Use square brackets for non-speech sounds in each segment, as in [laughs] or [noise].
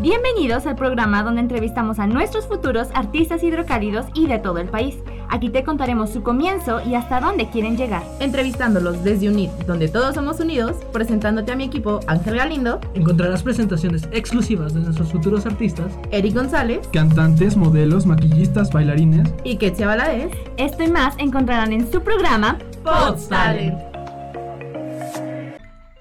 Bienvenidos al programa donde entrevistamos a nuestros futuros artistas hidrocálidos y de todo el país. Aquí te contaremos su comienzo y hasta dónde quieren llegar. Entrevistándolos desde UNIT, donde todos somos unidos, presentándote a mi equipo Ángel Galindo. Encontrarás presentaciones exclusivas de nuestros futuros artistas. Eric González. Cantantes, modelos, maquillistas, bailarines. Y Ketsia Valadez. Esto y más encontrarán en su programa Pods Talent.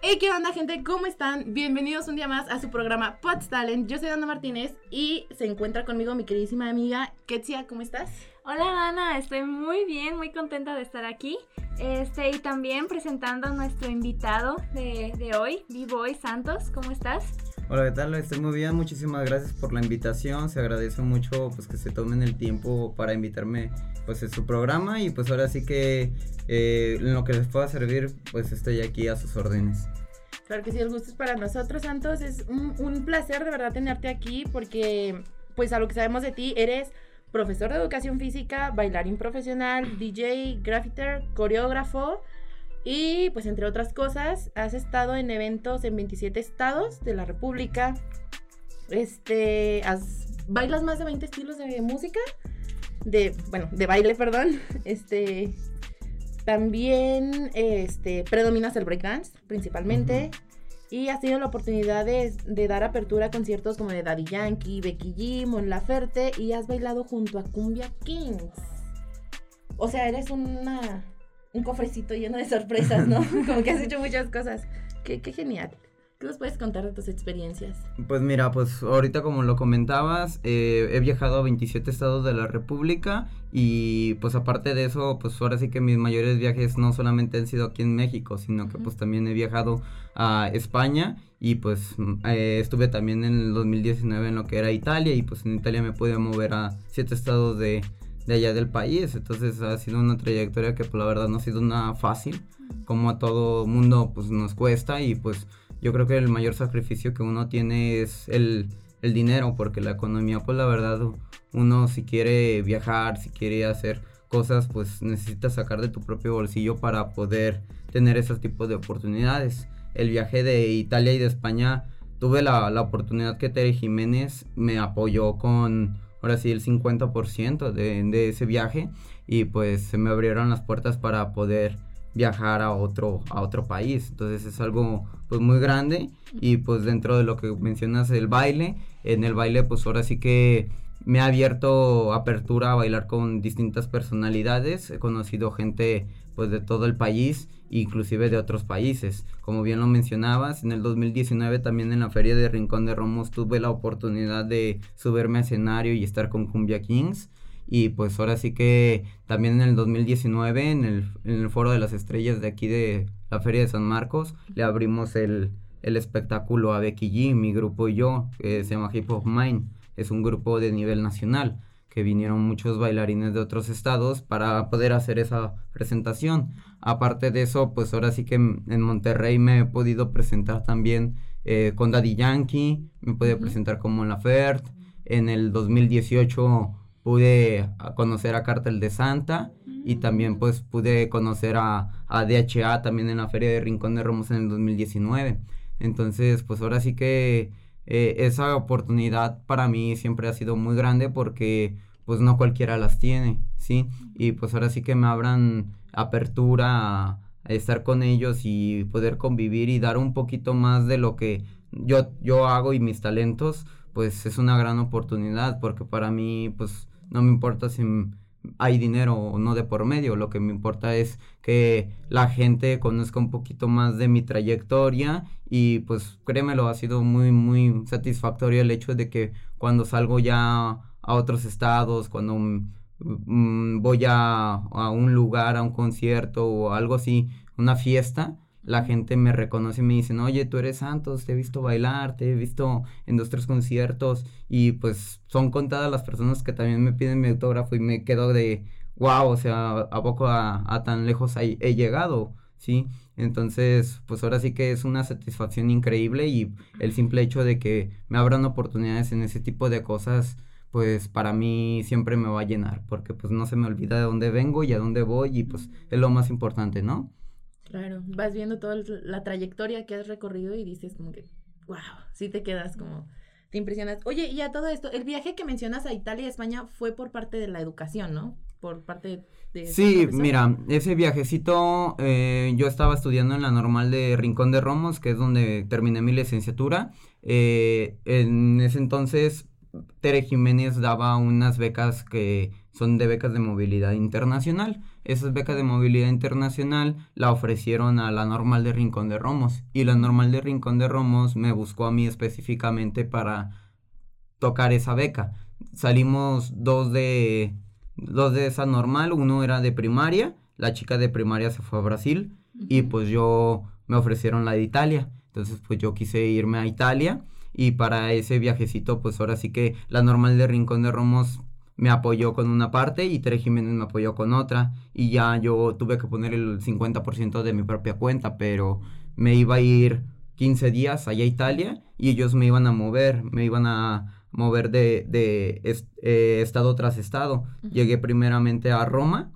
Hey, ¿qué onda, gente? ¿Cómo están? Bienvenidos un día más a su programa Pots Talent. Yo soy Ana Martínez y se encuentra conmigo mi queridísima amiga Ketsia. ¿Cómo estás? Hola, Ana. Estoy muy bien, muy contenta de estar aquí. Este, y también presentando a nuestro invitado de, de hoy, B-Boy Santos. ¿Cómo estás? Hola, ¿qué tal? Estoy muy bien, muchísimas gracias por la invitación, se agradece mucho pues que se tomen el tiempo para invitarme pues en su programa y pues ahora sí que eh, en lo que les pueda servir pues estoy aquí a sus órdenes. Claro que sí, el gusto es para nosotros, Santos, es un, un placer de verdad tenerte aquí porque pues a lo que sabemos de ti eres profesor de educación física, bailarín profesional, DJ, graffiter, coreógrafo y pues entre otras cosas, has estado en eventos en 27 estados de la República. Este, has, bailas más de 20 estilos de música, de, bueno, de baile, perdón. Este, también, este, predominas el breakdance, principalmente. Y has tenido la oportunidad de, de, dar apertura a conciertos como de Daddy Yankee, Becky G, Mon Laferte y has bailado junto a Cumbia Kings. O sea, eres una un cofrecito lleno de sorpresas, ¿no? [laughs] Como que has hecho muchas cosas. Qué, qué genial. ¿Qué nos puedes contar de tus experiencias? Pues mira, pues ahorita como lo comentabas, eh, he viajado a 27 estados de la República y pues aparte de eso, pues ahora sí que mis mayores viajes no solamente han sido aquí en México, sino que pues también he viajado a España y pues eh, estuve también en el 2019 en lo que era Italia y pues en Italia me pude mover a siete estados de, de allá del país. Entonces ha sido una trayectoria que pues la verdad no ha sido nada fácil, como a todo mundo pues nos cuesta y pues yo creo que el mayor sacrificio que uno tiene es el, el dinero, porque la economía pues la verdad uno si quiere viajar, si quiere hacer cosas pues necesita sacar de tu propio bolsillo para poder tener esos tipos de oportunidades. El viaje de Italia y de España tuve la, la oportunidad que Tere Jiménez me apoyó con ahora sí el 50% de, ese viaje y pues se me abrieron las puertas para poder viajar a otro, a otro país. Entonces es algo pues muy grande y pues dentro de lo que mencionas el baile, en el baile pues ahora sí que me ha abierto apertura a bailar con distintas personalidades, he conocido gente pues de todo el país, inclusive de otros países. Como bien lo mencionabas, en el 2019 también en la feria de Rincón de Romos tuve la oportunidad de subirme a escenario y estar con Cumbia Kings. Y pues ahora sí que también en el 2019, en el, Foro de las Estrellas de aquí de la Feria de San Marcos, le abrimos el, el espectáculo a Becky G, mi grupo y yo, que se llama Hip Hop Mind. Es un grupo de nivel nacional que vinieron muchos bailarines de otros estados para poder hacer esa presentación. Aparte de eso, pues ahora sí que en Monterrey me he podido presentar también eh, con Daddy Yankee, me he podido uh -huh. presentar con Mon Laferte. En el 2018 pude conocer a Cartel de Santa uh -huh. y también pues pude conocer a, a, DHA también en la Feria de Rincón de Romos en el 2019. Entonces, pues ahora sí que eh, esa oportunidad para mí siempre ha sido muy grande porque pues no cualquiera las tiene, ¿sí? Y pues ahora sí que me abran apertura a, estar con ellos y poder convivir y dar un poquito más de lo que yo, yo hago y mis talentos, pues es una gran oportunidad porque para mí pues no me importa si hay dinero o no de por medio, lo que me importa es que la gente conozca un poquito más de mi trayectoria y pues créemelo, ha sido muy muy satisfactorio el hecho de que cuando salgo ya a otros estados, cuando mm, voy a, a, un lugar, a un concierto o algo así, una fiesta, la gente me reconoce y me dicen, oye, tú eres Santos, te he visto bailar, te he visto en dos, tres conciertos y pues son contadas las personas que también me piden mi autógrafo y me quedo de, wow, o sea, ¿a poco a, tan lejos he, he llegado? ¿Sí? Entonces, pues ahora sí que es una satisfacción increíble y el simple hecho de que me abran oportunidades en ese tipo de cosas, pues para mí siempre me va a llenar, porque pues no se me olvida de dónde vengo y a dónde voy y pues es lo más importante, ¿no? Claro, vas viendo toda la trayectoria que has recorrido y dices como que, wow, sí te quedas como, te impresionas. Oye, y a todo esto, el viaje que mencionas a Italia y España fue por parte de la educación, ¿no? Por parte de... Sí, mira, ese viajecito, eh, yo estaba estudiando en la normal de Rincón de Romos, que es donde terminé mi licenciatura. Eh, en ese entonces, Tere Jiménez daba unas becas que son de becas de movilidad internacional. Esas becas de movilidad internacional la ofrecieron a la normal de Rincón de Romos y la normal de Rincón de Romos me buscó a mí específicamente para tocar esa beca. Salimos dos de dos de esa normal, uno era de primaria, la chica de primaria se fue a Brasil y pues yo me ofrecieron la de Italia. Entonces pues yo quise irme a Italia y para ese viajecito pues ahora sí que la normal de Rincón de Romos me apoyó con una parte y Tere Jiménez me apoyó con otra y ya yo tuve que poner el 50% de mi propia cuenta, pero me iba a ir 15 días allá a Italia y ellos me iban a mover, me iban a mover de, de eh, estado tras estado. Llegué primeramente a Roma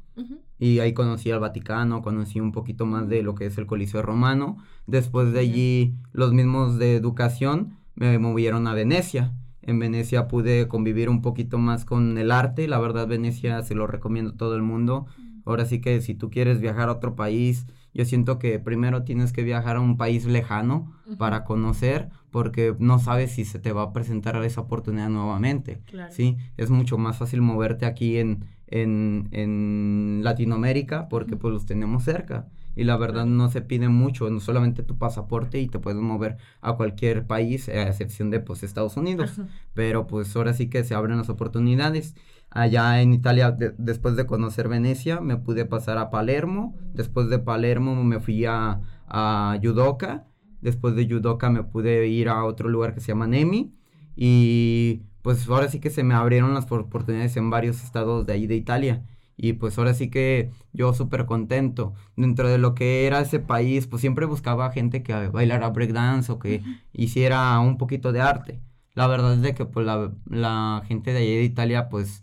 y ahí conocí al Vaticano, conocí un poquito más de lo que es el Coliseo Romano. Después de allí los mismos de educación me movieron a Venecia en Venecia pude convivir un poquito más con el arte. La verdad, Venecia se lo recomiendo a todo el mundo. Ahora sí que si tú quieres viajar a otro país, yo siento que primero tienes que viajar a un país lejano para conocer, porque no sabes si se te va a presentar esa oportunidad nuevamente. ¿sí? Es mucho más fácil moverte aquí en, en, en Latinoamérica porque pues los tenemos cerca y la verdad no se pide mucho, no solamente tu pasaporte y te puedes mover a cualquier país, a excepción de pues Estados Unidos, pero pues ahora sí que se abren las oportunidades. Allá en Italia, después de conocer Venecia, me pude pasar a Palermo, después de Palermo me fui a, a Yudoka, después de Yudoka me pude ir a otro lugar que se llama Nemi y pues ahora sí que se me abrieron las oportunidades en varios estados de ahí de Italia y pues ahora sí que yo súper contento. Dentro de lo que era ese país, pues siempre buscaba gente que bailara breakdance o que hiciera un poquito de arte. La verdad es de que pues la, la gente de allá de Italia pues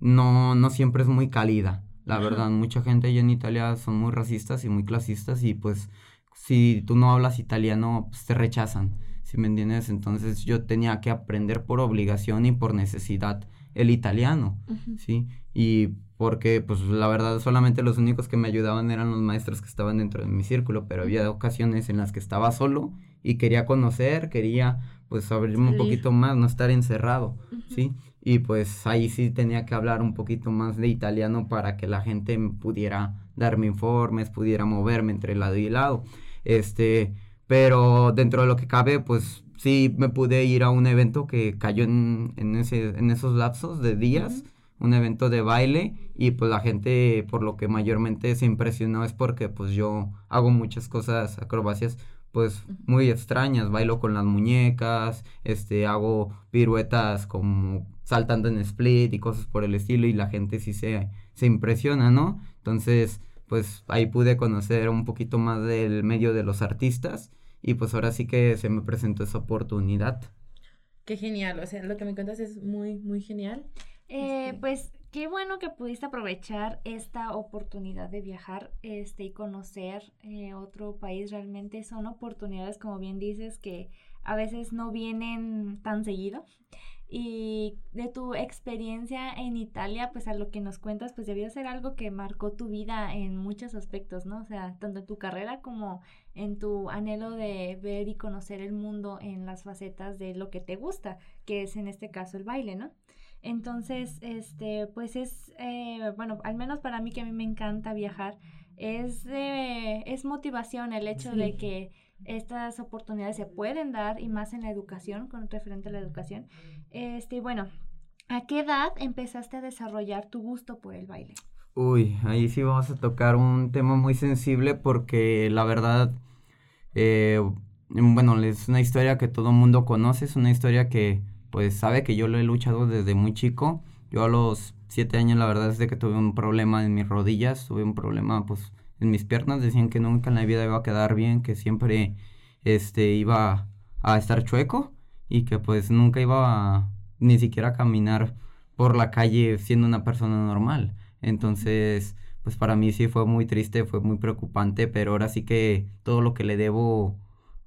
no, no siempre es muy cálida. La verdad, mucha gente allá en Italia son muy racistas y muy clasistas y pues si tú no hablas italiano pues te rechazan. Si me entiendes? Entonces yo tenía que aprender por obligación y por necesidad el italiano, ¿sí? Y porque pues la verdad solamente los únicos que me ayudaban eran los maestros que estaban dentro de mi círculo, pero había ocasiones en las que estaba solo y quería conocer, quería pues abrirme un poquito más, no estar encerrado, ¿sí? Y pues ahí sí tenía que hablar un poquito más de italiano para que la gente pudiera darme informes, pudiera moverme entre lado y lado. Este, pero dentro de lo que cabe, pues sí me pude ir a un evento que cayó en, en, ese, en esos lapsos de días un evento de baile y pues la gente por lo que mayormente se impresionó es porque pues yo hago muchas cosas, acrobacias pues muy extrañas, bailo con las muñecas, este hago piruetas como saltando en split y cosas por el estilo y la gente sí se, se impresiona, ¿no? Entonces pues ahí pude conocer un poquito más del medio de los artistas y pues ahora sí que se me presentó esa oportunidad. Qué genial, o sea, lo que me cuentas es muy, muy genial. Eh, pues qué bueno que pudiste aprovechar esta oportunidad de viajar este, y conocer eh, otro país. Realmente son oportunidades, como bien dices, que a veces no vienen tan seguido. Y de tu experiencia en Italia, pues a lo que nos cuentas, pues debió ser algo que marcó tu vida en muchos aspectos, ¿no? O sea, tanto en tu carrera como en tu anhelo de ver y conocer el mundo en las facetas de lo que te gusta, que es en este caso el baile, ¿no? Entonces, este, pues es, eh, bueno, al menos para mí que a mí me encanta viajar, es, es motivación el hecho de que estas oportunidades se pueden dar y más en la educación, con referente a la educación. Este, bueno, ¿a qué edad empezaste a desarrollar tu gusto por el baile? Uy, ahí sí vamos a tocar un tema muy sensible porque la verdad, eh, bueno, es una historia que todo el mundo conoce, es una historia que pues sabe que yo lo he luchado desde muy chico. Yo a los siete años la verdad es de que tuve un problema en mis rodillas, tuve un problema pues en mis piernas, decían que nunca en la vida iba a quedar bien, que siempre este iba a estar chueco y que pues nunca iba a, ni siquiera a caminar por la calle siendo una persona normal. Entonces, pues para mí sí fue muy triste, fue muy preocupante, pero ahora sí que todo lo que le debo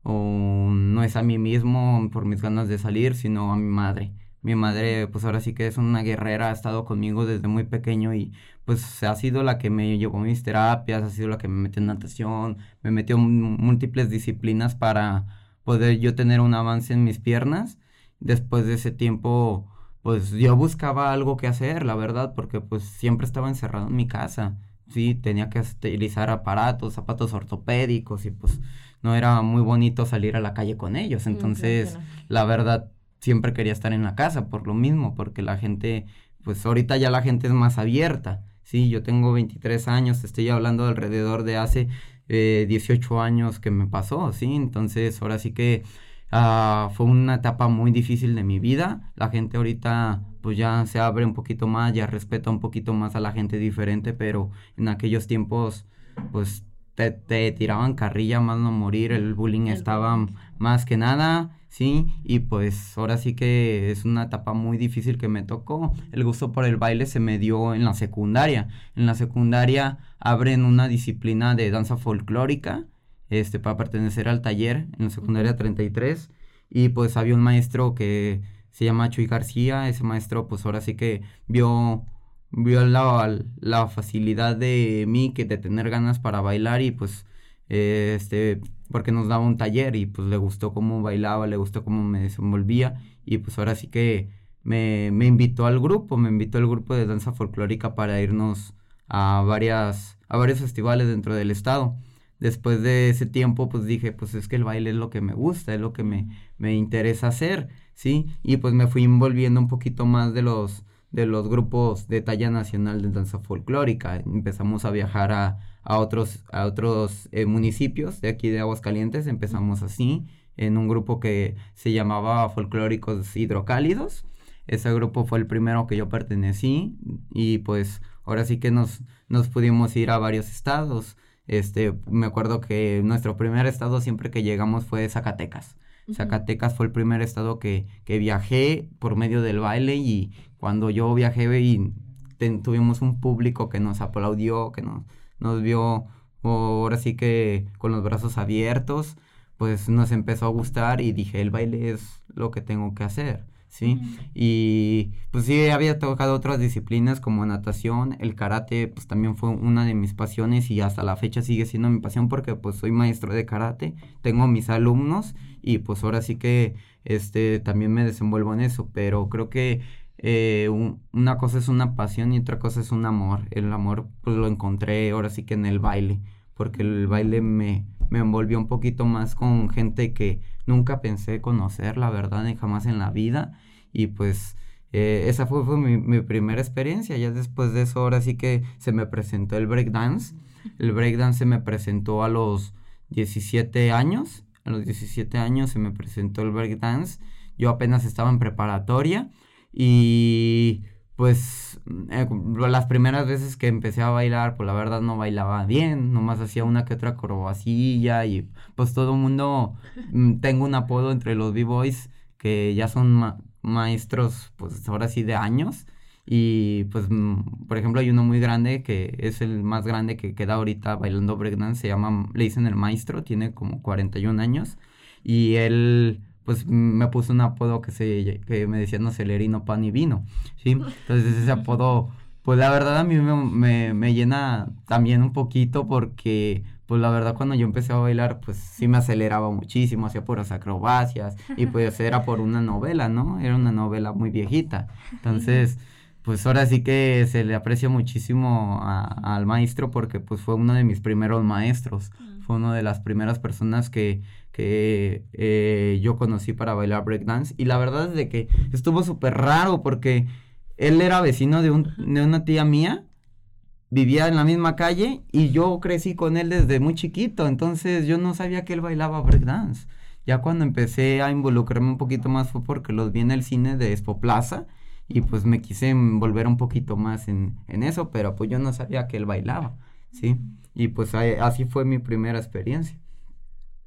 o no es a mí mismo por mis ganas de salir, sino a mi madre. Mi madre, pues ahora sí que es una guerrera, ha estado conmigo desde muy pequeño y pues ha sido la que me llevó mis terapias, ha sido la que me metió en natación, me metió en múltiples disciplinas para poder yo tener un avance en mis piernas. Después de ese tiempo, pues yo buscaba algo que hacer, la verdad, porque pues siempre estaba encerrado en mi casa. Sí, tenía que utilizar aparatos, zapatos ortopédicos y pues no era muy bonito salir a la calle con ellos. Entonces, la verdad, siempre quería estar en la casa por lo mismo, porque la gente, pues ahorita ya la gente es más abierta. Sí, yo tengo 23 años, estoy hablando alrededor de hace 18 eh, años que me pasó, ¿sí? Entonces, ahora sí que ah, fue una etapa muy difícil de mi vida. La gente ahorita pues ya se abre un poquito más, ya respeta un poquito más a la gente diferente, pero en aquellos tiempos pues te, te tiraban carrilla más no morir, el bullying estaba más que nada ¿sí? Y pues ahora sí que es una etapa muy difícil que me tocó. El gusto por el baile se me dio en la secundaria. En la secundaria abren una disciplina de danza folclórica, este, para pertenecer al taller en la secundaria 33. Y pues había un maestro que se llama Chuy García. Ese maestro pues ahora sí que vio vio la, la facilidad de mí que de tener ganas para bailar y pues este porque nos daba un taller y pues le gustó cómo bailaba, le gustó cómo me desenvolvía y pues ahora sí que me, me invitó al grupo, me invitó al grupo de danza folclórica para irnos a varias a varios festivales dentro del estado. Después de ese tiempo, pues dije, pues es que el baile es lo que me gusta, es lo que me, me interesa hacer, ¿sí? Y pues me fui envolviendo un poquito más de los, de los grupos de talla nacional de danza folclórica. Empezamos a viajar a, a otros, a otros eh, municipios de aquí de Aguascalientes. Empezamos así, en un grupo que se llamaba Folclóricos Hidrocálidos. Ese grupo fue el primero que yo pertenecí y pues ahora sí que nos, nos pudimos ir a varios estados. Este, me acuerdo que nuestro primer estado siempre que llegamos fue Zacatecas. Zacatecas fue el primer estado que, que, viajé por medio del baile y cuando yo viajé y tuvimos un público que nos aplaudió, que nos, nos vio ahora sí que con los brazos abiertos, pues nos empezó a gustar y dije, el baile es lo que tengo que hacer, ¿sí? Y pues sí, había tocado otras disciplinas como natación, el karate, pues también fue una de mis pasiones y hasta la fecha sigue siendo mi pasión porque pues soy maestro de karate, tengo mis alumnos y pues ahora sí que este también me desenvuelvo en eso, pero creo que eh, una cosa es una pasión y otra cosa es un amor. El amor pues lo encontré ahora sí que en el baile, porque el baile me, me envolvió un poquito más con gente que nunca pensé conocer, la verdad, ni jamás en la vida. Y pues eh, esa fue, mi, mi, primera experiencia. Ya después de eso ahora sí que se me presentó el breakdance. El breakdance se me presentó a los 17 años. A los 17 años se me presentó el breakdance. Yo apenas estaba en preparatoria y pues eh, las primeras veces que empecé a bailar, pues la verdad no bailaba bien, nomás hacía una que otra acrobacilla y pues todo el mundo, mm, tengo un apodo entre los b-boys que ya son maestros pues ahora sí de años y pues mm, por ejemplo hay uno muy grande que es el más grande que queda ahorita bailando breakdance, se llama, le dicen el maestro, tiene como 41 años y él pues me puso un apodo que se que me decían acelerino pan y vino, ¿sí? Entonces ese apodo, pues la verdad a mí me, me, llena también un poquito porque, pues la verdad cuando yo empecé a bailar, pues sí me aceleraba muchísimo, hacía puras acrobacias y pues era por una novela, ¿no? Era una novela muy viejita. Entonces, pues ahora sí que se le aprecia muchísimo al maestro porque pues fue uno de mis primeros maestros, fue una de las primeras personas que que eh, yo conocí para bailar breakdance. Y la verdad es de que estuvo súper raro porque él era vecino de, un, de una tía mía, vivía en la misma calle y yo crecí con él desde muy chiquito, entonces yo no sabía que él bailaba breakdance. Ya cuando empecé a involucrarme un poquito más fue porque los vi en el cine de Expo Plaza y pues me quise envolver un poquito más en, en eso, pero pues yo no sabía que él bailaba, ¿sí? Y pues así fue mi primera experiencia.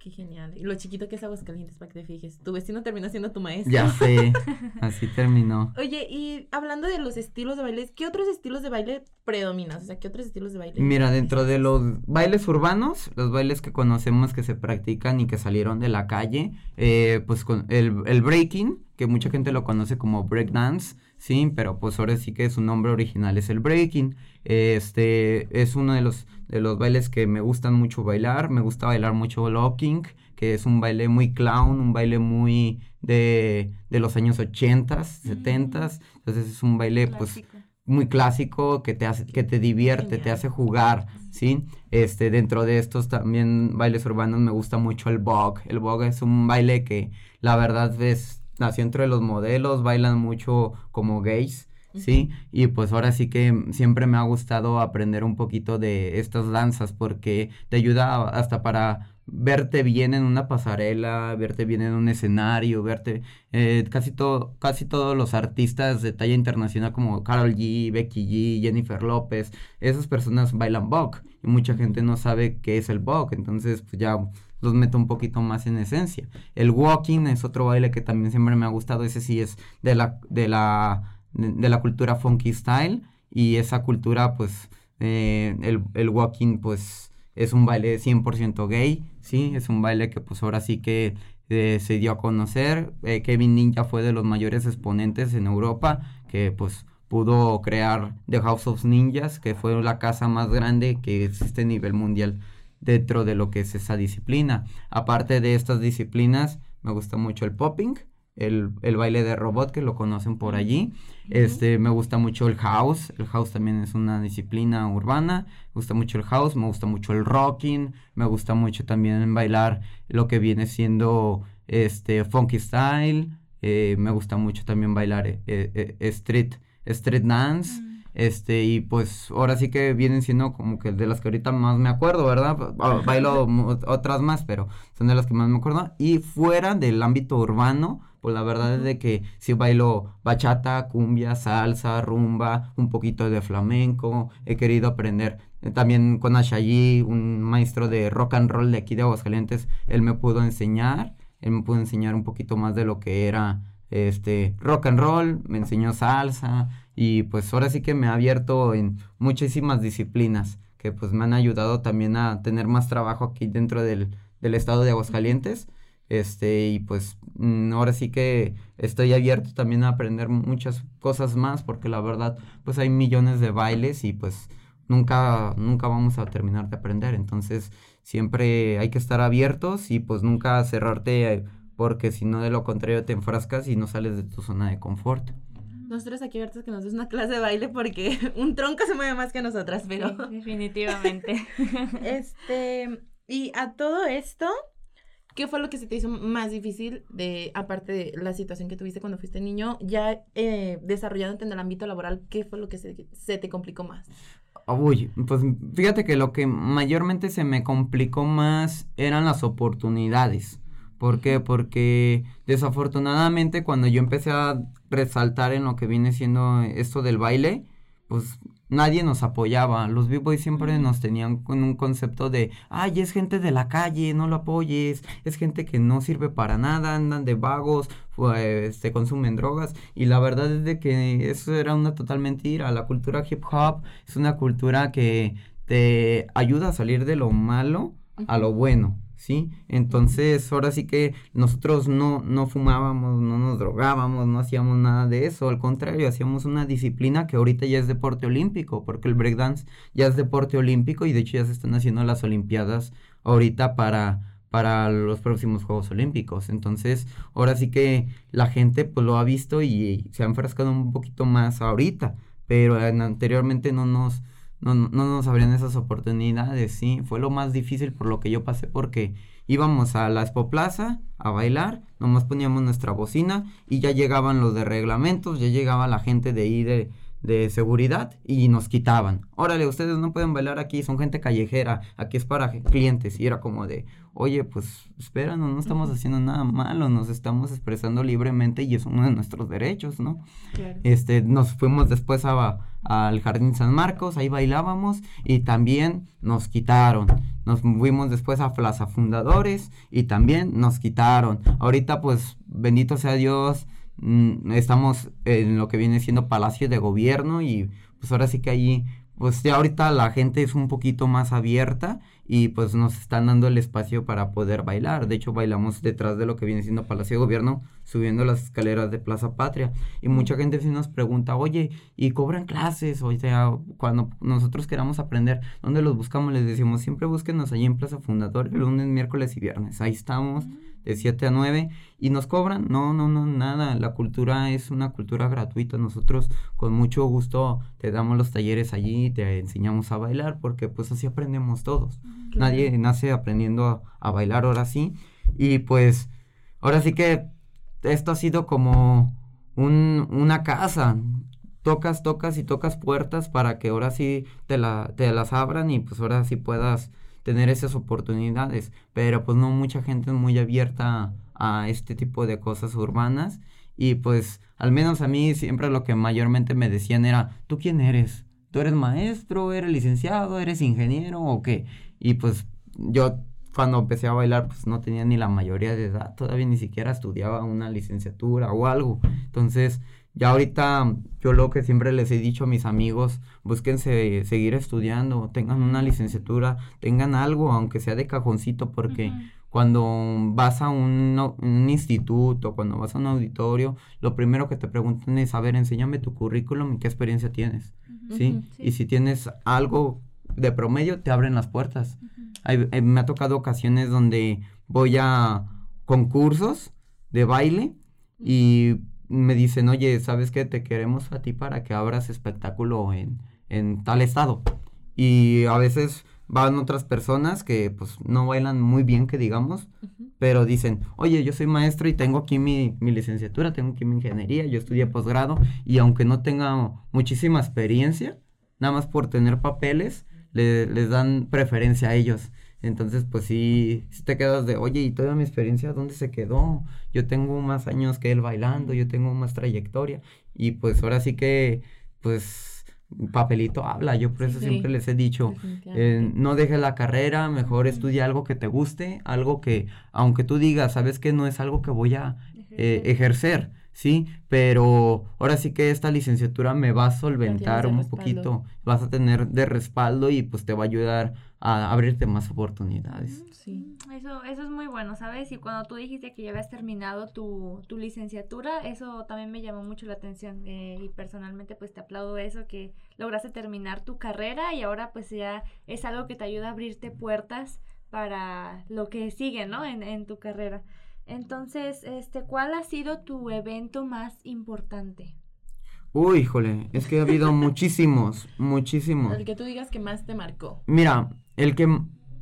Qué genial. Y lo chiquito que es Aguascalientes, para que te fijes. Tu vecino terminó siendo tu maestro. Ya sé, [laughs] así terminó. Oye, y hablando de los estilos de baile, ¿qué otros estilos de baile predominan? O sea, ¿qué otros estilos de baile? Mira, dentro de los bailes urbanos, los bailes que conocemos que se practican y que salieron de la calle, eh, pues con el, el breaking, que mucha gente lo conoce como breakdance, sí, pero pues ahora sí que su nombre original es el breaking. Este es uno de los, de los bailes que me gustan mucho bailar. Me gusta bailar mucho locking, que es un baile muy clown, un baile muy de, de los años 80, 70. Entonces es un baile pues muy clásico que te hace, que te divierte, te hace jugar, ¿sí? Este, dentro de estos también bailes urbanos me gusta mucho el bog. El bog es un baile que la verdad es, nació entre los modelos, bailan mucho como gays, ¿sí? Y pues ahora sí que siempre me ha gustado aprender un poquito de estas danzas porque te ayuda hasta para verte bien en una pasarela, verte bien en un escenario, verte eh, casi todo, casi todos los artistas de talla internacional como Carol G, Becky G, Jennifer López, esas personas bailan bog y mucha gente no sabe qué es el bog, entonces pues ya los meto un poquito más en esencia. El walking es otro baile que también siempre me ha gustado, ese sí es de la de la de, de la cultura funky style y esa cultura pues eh, el, el walking pues es un baile 100% gay, ¿sí? Es un baile que pues ahora sí que eh, se dio a conocer. Eh, Kevin Ninja fue de los mayores exponentes en Europa que pues pudo crear The House of Ninjas, que fue la casa más grande que existe a nivel mundial dentro de lo que es esa disciplina. Aparte de estas disciplinas, me gusta mucho el popping, el, el baile de robot que lo conocen por allí. Este, me gusta mucho el house. El house también es una disciplina urbana. Me gusta mucho el house, me gusta mucho el rocking, me gusta mucho también bailar lo que viene siendo este funky style. eh, me gusta mucho también bailar eh, eh, street street dance. Este, y pues ahora sí que vienen siendo como que de las que ahorita más me acuerdo, ¿verdad? Ba- Bailo otras más, pero son de las que más me acuerdo. Y fuera del ámbito urbano, pues la verdad es de que sí bailo bachata, cumbia, salsa, rumba, un poquito de flamenco. He querido aprender eh, también con Ashayi, un maestro de rock and roll de aquí de Aguascalientes. Él me pudo enseñar, él me pudo enseñar un poquito más de lo que era este rock and roll, me enseñó salsa y pues ahora sí que me ha abierto en muchísimas disciplinas que pues me han ayudado también a tener más trabajo aquí dentro del, del estado de Aguascalientes. Este, y pues mm, ahora sí que estoy abierto también a aprender muchas cosas más porque la verdad pues hay millones de bailes y pues nunca, nunca vamos a terminar de aprender. Entonces siempre hay que estar abiertos y pues nunca cerrarte eh, porque si no de lo contrario te enfrascas y no sales de tu zona de confort. Nosotros aquí ahorita que nos des una clase de baile porque [laughs] un tronco se mueve más que nosotras, pero... Sí, definitivamente. [laughs] Este, y a todo esto, ¿qué fue lo que se te hizo más difícil de, aparte de la situación que tuviste cuando fuiste niño, ya eh, desarrollándote en el ámbito laboral, qué fue lo que se, se te complicó más? Uy, pues fíjate que lo que mayormente se me complicó más eran las oportunidades. ¿Por qué? Porque desafortunadamente cuando yo empecé a resaltar en lo que viene siendo esto del baile, pues nadie nos apoyaba. Los b-boys siempre nos tenían con un concepto de, ay, es gente de la calle, no lo apoyes, es gente que no sirve para nada, andan de vagos, pues se consumen drogas. Y la verdad es de que eso era una total mentira. La cultura hip hop es una cultura que te ayuda a salir de lo malo a lo bueno. ¿Sí? Entonces, ahora sí que nosotros no, no fumábamos, no nos drogábamos, no hacíamos nada de eso, al contrario, hacíamos una disciplina que ahorita ya es deporte olímpico, porque el breakdance ya es deporte olímpico y de hecho ya se están haciendo las olimpiadas ahorita para, para los próximos Juegos Olímpicos. Entonces, ahora sí que la gente pues lo ha visto y se ha enfrascado un poquito más ahorita, pero en- anteriormente no nos, no, no no nos abrían esas oportunidades, sí. Fue lo más difícil por lo que yo pasé porque íbamos a la Expo Plaza a bailar, nomás poníamos nuestra bocina y ya llegaban los de reglamentos, ya llegaba la gente de ahí de, de seguridad y nos quitaban. Órale, ustedes no pueden bailar aquí, son gente callejera, aquí es para clientes. Y era como de, oye, pues espéranos, no estamos haciendo nada malo, nos estamos expresando libremente y es uno de nuestros derechos, ¿no? Este, nos fuimos después a, al Jardín San Marcos, ahí bailábamos y también nos quitaron. Nos fuimos después a Plaza Fundadores y también nos quitaron. Ahorita pues bendito sea Dios, estamos en lo que viene siendo Palacio de Gobierno y pues ahora sí que ahí, pues ya ahorita la gente es un poquito más abierta y pues nos están dando el espacio para poder bailar. De hecho, bailamos detrás de lo que viene siendo Palacio de Gobierno, subiendo las escaleras de Plaza Patria. Y mucha gente sí nos pregunta, oye, ¿y cobran clases? O sea, cuando nosotros queramos aprender, ¿dónde los buscamos? Les decimos, siempre búsquenos allí en Plaza Fundador, el lunes, miércoles y viernes. Ahí estamos de 7 a 9 y nos cobran. No, no, no, nada. La cultura es una cultura gratuita. Nosotros con mucho gusto te damos los talleres allí, te enseñamos a bailar porque pues así aprendemos todos. Nadie nace aprendiendo a, bailar ahora sí. Y pues ahora sí que esto ha sido como un, una casa. Tocas, tocas y tocas puertas para que ahora sí te, la, te las abran y pues ahora sí puedas tener esas oportunidades, pero pues no mucha gente es muy abierta a, este tipo de cosas urbanas y pues al menos a mí siempre lo que mayormente me decían era, ¿tú quién eres? ¿Tú eres maestro? ¿Eres licenciado? ¿Eres ingeniero o qué? Y pues yo cuando empecé a bailar pues no tenía ni la mayoría de edad, todavía ni siquiera estudiaba una licenciatura o algo. Entonces ya ahorita yo lo que siempre les he dicho a mis amigos, búsquense seguir estudiando, tengan una licenciatura, tengan algo, aunque sea de cajoncito, porque cuando vas a un, un, instituto, cuando vas a un auditorio, lo primero que te preguntan es, a ver, enséñame tu currículum y qué experiencia tienes, ¿sí? Y si tienes algo de promedio, te abren las puertas. Eh, me ha tocado ocasiones donde voy a concursos de baile y me dicen, oye, ¿sabes qué? Te queremos a ti para que abras espectáculo en, en tal estado. Y a veces van otras personas que pues no bailan muy bien, que digamos, pero dicen, oye, yo soy maestro y tengo aquí mi, mi licenciatura, tengo aquí mi ingeniería, yo estudié posgrado y aunque no tenga muchísima experiencia, nada más por tener papeles, le, les dan preferencia a ellos. Entonces, pues sí, si te quedas de, oye, ¿y toda mi experiencia dónde se quedó? Yo tengo más años que él bailando, yo tengo más trayectoria. Y pues ahora sí que, pues, papelito habla. Yo por eso siempre les he dicho, eh, no dejes la carrera, mejor estudia algo que te guste, algo que, aunque tú digas, sabes que no es algo que voy a eh, ejercer, ¿sí? Pero ahora sí que esta licenciatura me va a solventar un poquito, vas a tener de respaldo y pues te va a ayudar a abrirte más oportunidades. Sí. Eso, eso es muy bueno, ¿sabes? Y cuando tú dijiste que ya habías terminado tu, tu licenciatura, eso también me llamó mucho la atención eh, y personalmente pues te aplaudo eso, que lograste terminar tu carrera y ahora pues ya es algo que te ayuda a abrirte puertas para lo que sigue, ¿no? En, en tu carrera. Entonces, este, ¿cuál ha sido tu evento más importante? Uy, híjole, es que ha habido [laughs] muchísimos, muchísimos. El que tú digas que más te marcó. Mira, el que,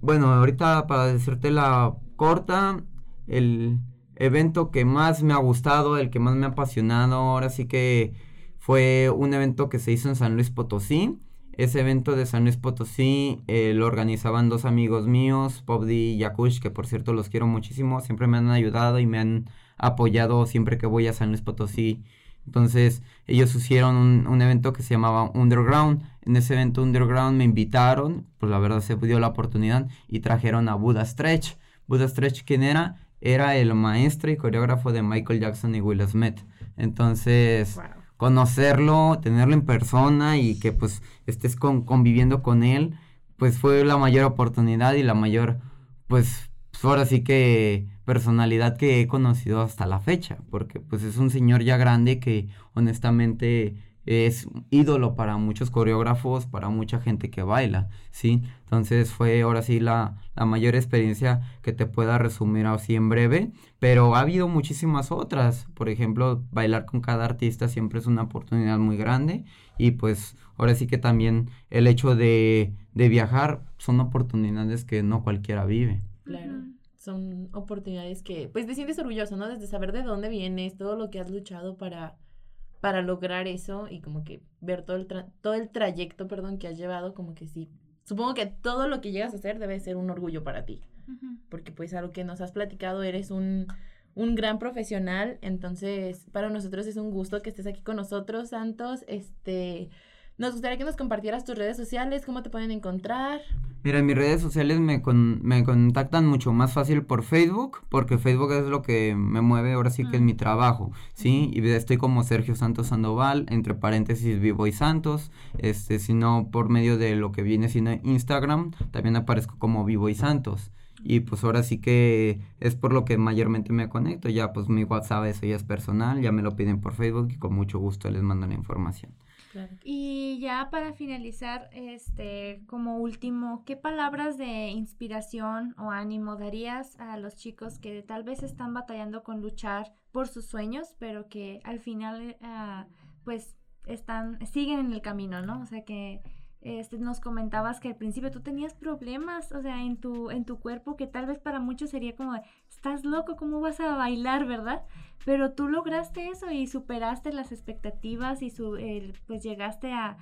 bueno, ahorita para decirte la corta, el evento que más me ha gustado, el que más me ha apasionado, ahora sí que fue un evento que se hizo en San Luis Potosí. Ese evento de San Luis Potosí eh, lo organizaban dos amigos míos, Pobdi y Yakush, que por cierto los quiero muchísimo, siempre me han ayudado y me han apoyado siempre que voy a San Luis Potosí. Entonces ellos hicieron un, un, evento que se llamaba Underground. En ese evento Underground me invitaron, pues la verdad se dio la oportunidad y trajeron a Buda Stretch. Buda Stretch, ¿quién era? Era el maestro y coreógrafo de Michael Jackson y Will Smith. Entonces conocerlo, tenerlo en persona y que pues estés conviviendo con él, pues fue la mayor oportunidad y la mayor, pues, pues, ahora sí que personalidad que he conocido hasta la fecha, porque pues es un señor ya grande que honestamente es ídolo para muchos coreógrafos, para mucha gente que baila, ¿sí? Entonces fue ahora sí la, la, mayor experiencia que te pueda resumir así en breve, pero ha habido muchísimas otras, por ejemplo, bailar con cada artista siempre es una oportunidad muy grande y pues ahora sí que también el hecho de, de viajar son oportunidades que no cualquiera vive. Claro. Son oportunidades que, pues, te sientes orgulloso, ¿no? Desde saber de dónde vienes, todo lo que has luchado para, para lograr eso y como que ver todo el, todo el trayecto, perdón, que has llevado, como que sí. Supongo que todo lo que llegas a hacer debe ser un orgullo para ti. Porque pues a lo que nos has platicado, eres un, un gran profesional, entonces para nosotros es un gusto que estés aquí con nosotros, Santos. Este, nos gustaría que nos compartieras tus redes sociales, cómo te pueden encontrar. Mira, en mis redes sociales me, me contactan mucho más fácil por Facebook, porque Facebook es lo que me mueve ahora sí que es mi trabajo, ¿sí? Y estoy como Sergio Santos Sandoval, entre paréntesis Vivo y Santos, este, sino por medio de lo que viene siendo Instagram, también aparezco como Vivo y Santos. Y pues ahora sí que es por lo que mayormente me conecto. Ya pues mi WhatsApp eso ya es personal, ya me lo piden por Facebook y con mucho gusto les mando la información. Y ya para finalizar, este, como último, ¿qué palabras de inspiración o ánimo darías a los chicos que tal vez están batallando con luchar por sus sueños, pero que al final, uh, pues, están, siguen en el camino, ¿no? O sea que este, nos comentabas que al principio tú tenías problemas, o sea, en tu, en tu cuerpo, que tal vez para muchos sería como, estás loco, ¿cómo vas a bailar, verdad? Pero tú lograste eso y superaste las expectativas y su, pues llegaste a,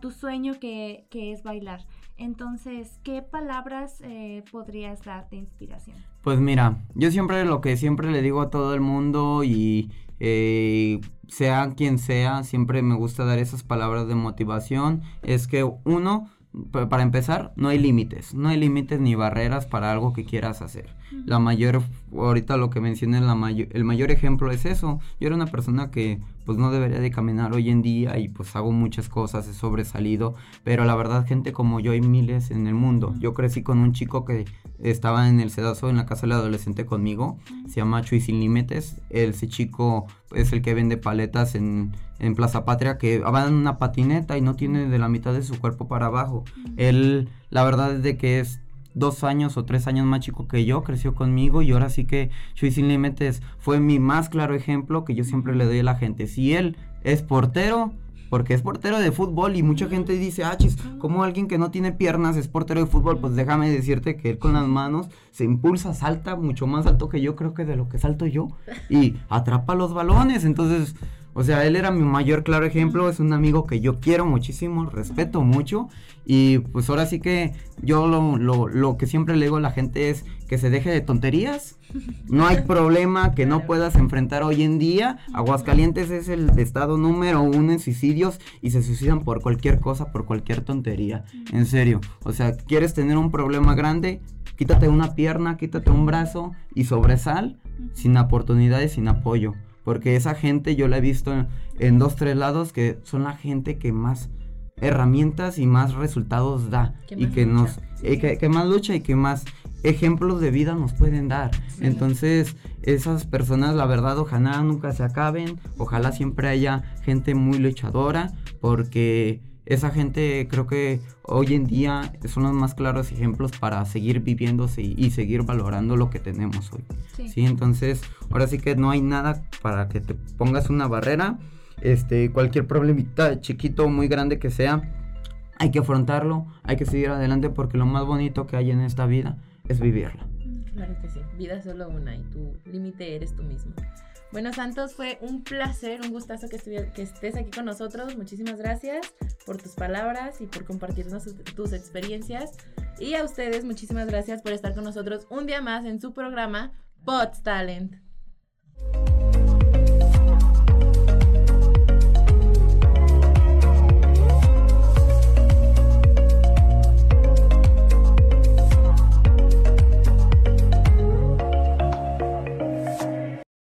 tu sueño que, es bailar. Entonces, ¿qué palabras eh, podrías darte inspiración? Pues mira, yo siempre lo que siempre le digo a todo el mundo y eh, sea quien sea, siempre me gusta dar esas palabras de motivación, es que uno, para empezar, no hay límites, no hay límites ni barreras para algo que quieras hacer. La mayor, ahorita lo que mencioné, la el mayor ejemplo es eso. Yo era una persona que pues no debería de caminar hoy en día y pues hago muchas cosas, he sobresalido, pero la verdad gente como yo hay miles en el mundo. Yo crecí con un chico que estaba en el sedazo en la casa del adolescente conmigo, se llama Chuy Sin Límites, ese chico es el que vende paletas en, en Plaza Patria, que va en una patineta y no tiene de la mitad de su cuerpo para abajo. Él, la verdad es de que es dos años o tres años más chico que yo, creció conmigo y ahora sí que Chuy Sin Límites fue mi más claro ejemplo que yo siempre le doy a la gente. Si él es portero, porque es portero de fútbol y mucha gente dice, ah, chis, como alguien que no tiene piernas es portero de fútbol? Pues déjame decirte que él con las manos se impulsa, salta mucho más alto que yo, creo que de lo que salto yo, y atrapa los balones. Entonces, o sea, él era mi mayor claro ejemplo, es un amigo que yo quiero muchísimo, respeto mucho y pues ahora sí que yo lo, lo, lo, que siempre le digo a la gente es que se deje de tonterías, no hay [laughs] problema que no puedas enfrentar hoy en día, Aguascalientes es el estado número uno en suicidios y se suicidan por cualquier cosa, por cualquier tontería, en serio, o sea, quieres tener un problema grande, quítate una pierna, quítate un brazo y sobresal sin oportunidades, sin apoyo. Porque esa gente yo la he visto en, dos, tres lados que son la gente que más herramientas y más resultados da. Y que nos, que, más lucha y que más ejemplos de vida nos pueden dar. Entonces, esas personas, la verdad, ojalá nunca se acaben. Ojalá siempre haya gente muy luchadora. Porque esa gente creo que hoy en día son los más claros ejemplos para seguir viviéndose y, seguir valorando lo que tenemos hoy. Sí. Entonces, ahora sí que no hay nada para que te pongas una barrera. Este, cualquier problemita, chiquito o muy grande que sea, hay que afrontarlo, hay que seguir adelante porque lo más bonito que hay en esta vida es vivirla. Claro que sí, vida es solo una y tu límite eres tú mismo. Bueno, Santos, fue un placer, un gustazo que, estés aquí con nosotros. Muchísimas gracias por tus palabras y por compartirnos tus experiencias. Y a ustedes, muchísimas gracias por estar con nosotros un día más en su programa Pots Talent.